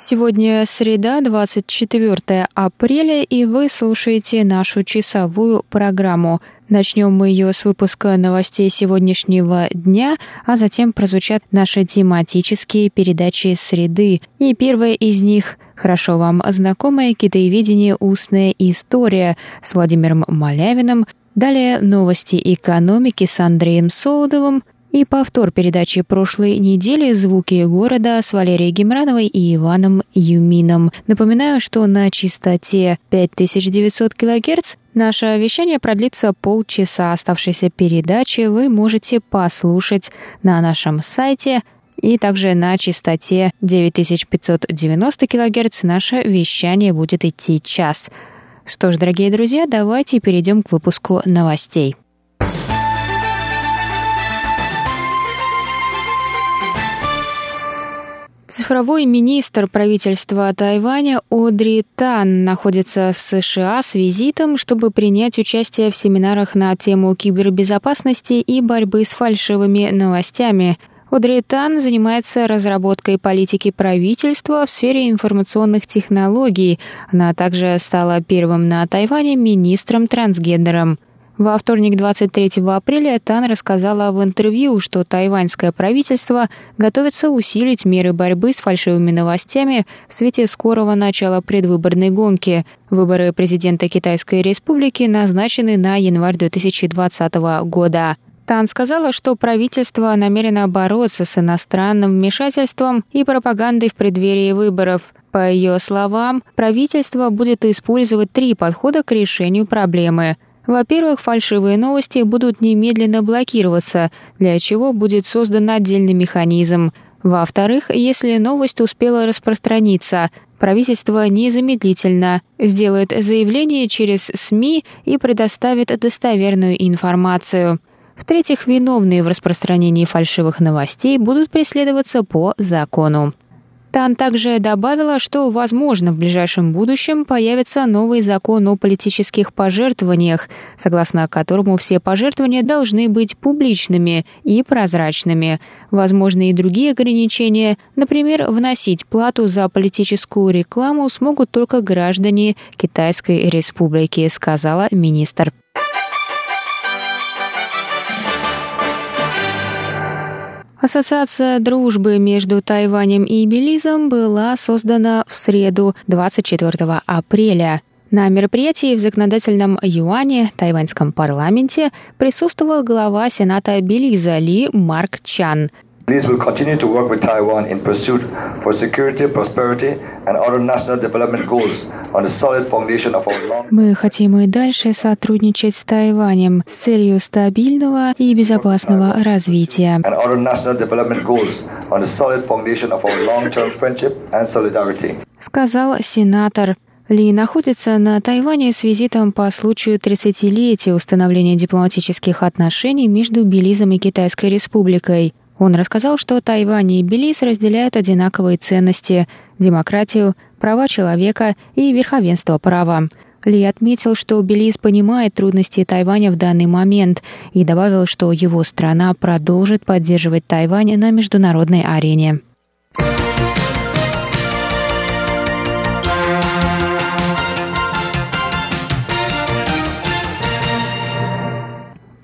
Сегодня среда, 24 апреля, и вы слушаете нашу часовую программу. Начнем мы ее с выпуска новостей сегодняшнего дня, а затем прозвучат наши тематические передачи среды. И первая из них – хорошо вам знакомое китаеведение «Устная история» с Владимиром Малявиным, Далее новости экономики с Андреем Солодовым, и повтор передачи прошлой недели «Звуки города» с Валерией Гемрановой и Иваном Юмином. Напоминаю, что на частоте 5900 кГц наше вещание продлится полчаса. Оставшиеся передачи вы можете послушать на нашем сайте и также на частоте 9590 кГц наше вещание будет идти час. Что ж, дорогие друзья, давайте перейдем к выпуску новостей. Цифровой министр правительства Тайваня Одри Тан находится в США с визитом, чтобы принять участие в семинарах на тему кибербезопасности и борьбы с фальшивыми новостями. Одри Тан занимается разработкой политики правительства в сфере информационных технологий. Она также стала первым на Тайване министром-трансгендером. Во вторник, 23 апреля, Тан рассказала в интервью, что тайваньское правительство готовится усилить меры борьбы с фальшивыми новостями в свете скорого начала предвыборной гонки. Выборы президента Китайской Республики назначены на январь 2020 года. Тан сказала, что правительство намерено бороться с иностранным вмешательством и пропагандой в преддверии выборов. По ее словам, правительство будет использовать три подхода к решению проблемы – во-первых, фальшивые новости будут немедленно блокироваться, для чего будет создан отдельный механизм. Во-вторых, если новость успела распространиться, правительство незамедлительно сделает заявление через СМИ и предоставит достоверную информацию. В-третьих, виновные в распространении фальшивых новостей будут преследоваться по закону. Тан также добавила, что, возможно, в ближайшем будущем появится новый закон о политических пожертвованиях, согласно которому все пожертвования должны быть публичными и прозрачными. Возможны и другие ограничения, например, вносить плату за политическую рекламу смогут только граждане Китайской Республики, сказала министр. Ассоциация дружбы между Тайванем и Белизом была создана в среду 24 апреля. На мероприятии в законодательном юане тайваньском парламенте присутствовал глава Сената Белиза Ли Марк Чан – Police will continue to work with Taiwan in pursuit for security, prosperity and other national development goals on the solid foundation of our long... Мы хотим и дальше сотрудничать с Тайванем с целью стабильного и безопасного развития. And other national development goals on the solid foundation of our long-term friendship and solidarity. Сказал сенатор ли находится на Тайване с визитом по случаю 30-летия установления дипломатических отношений между Белизом и Китайской Республикой. Он рассказал, что Тайвань и Белиз разделяют одинаковые ценности – демократию, права человека и верховенство права. Ли отметил, что Белиз понимает трудности Тайваня в данный момент и добавил, что его страна продолжит поддерживать Тайвань на международной арене.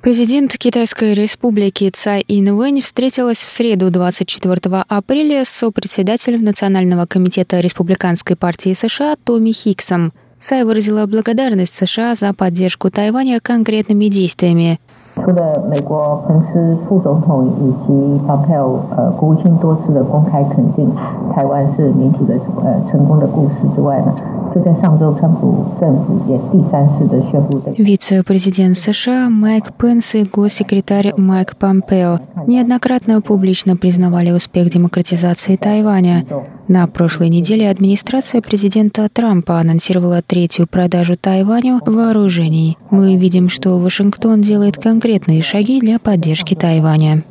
Президент Китайской республики Цай Инвэнь встретилась в среду 24 апреля с сопредседателем Национального комитета Республиканской партии США Томми Хиксом. Цай выразила благодарность США за поддержку Тайваня конкретными действиями. 除了美国彭斯副总统以及 Pompeo 呃国务卿多次的公开肯定台湾是民主的呃成功的故事之外呢，就在上周，川普政府也第三次的宣布。Вице-президент США Майк Пенс и госсекретарь Майк Помпео неоднократно публично признавали успех демократизации Тайваня. На прошлой неделе администрация президента Трампа анонсировала третью продажу Тайваню вооружений. Мы видим, что Вашингтон делает конкретные конкретные шаги для поддержки Тайваня.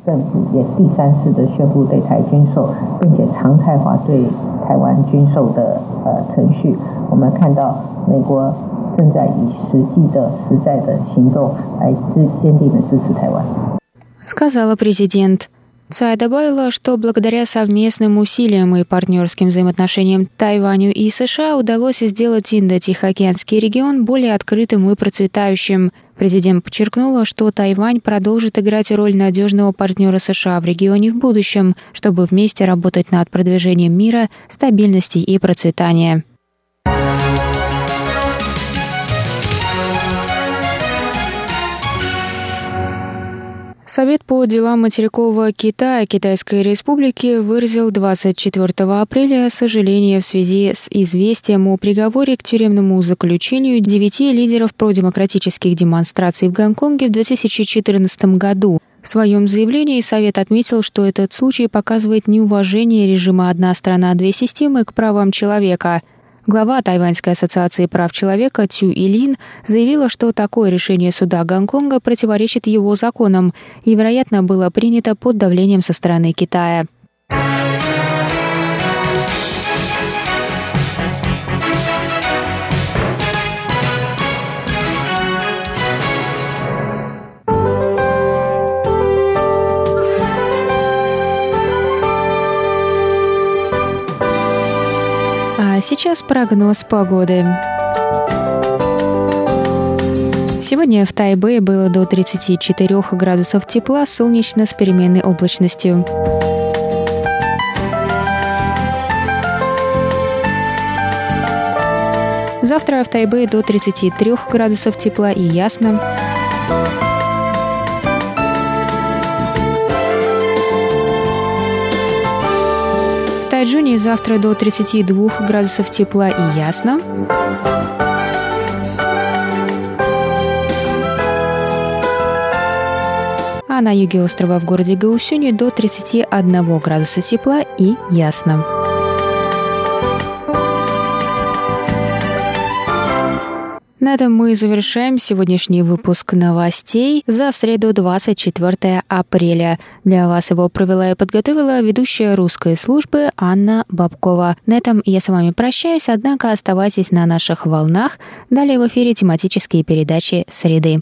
Сказала президент. Цай добавила, что благодаря совместным усилиям и партнерским взаимоотношениям Тайваню и США удалось сделать Индо-Тихоокеанский регион более открытым и процветающим. Президент подчеркнула, что Тайвань продолжит играть роль надежного партнера США в регионе в будущем, чтобы вместе работать над продвижением мира, стабильности и процветания. Совет по делам материкового Китая Китайской Республики выразил 24 апреля сожаление в связи с известием о приговоре к тюремному заключению девяти лидеров продемократических демонстраций в Гонконге в 2014 году. В своем заявлении Совет отметил, что этот случай показывает неуважение режима «одна страна, две системы» к правам человека – Глава Тайваньской ассоциации прав человека Цю Илин заявила, что такое решение суда Гонконга противоречит его законам и, вероятно, было принято под давлением со стороны Китая. Сейчас прогноз погоды. Сегодня в Тайбэе было до 34 градусов тепла, солнечно с переменной облачностью. Завтра в Тайбэе до 33 градусов тепла и ясно. Тайджуне завтра до 32 градусов тепла и ясно. А на юге острова в городе Гаусюни до 31 градуса тепла и ясно. На этом мы завершаем сегодняшний выпуск новостей за среду 24 апреля. Для вас его провела и подготовила ведущая русской службы Анна Бабкова. На этом я с вами прощаюсь, однако оставайтесь на наших волнах. Далее в эфире тематические передачи «Среды».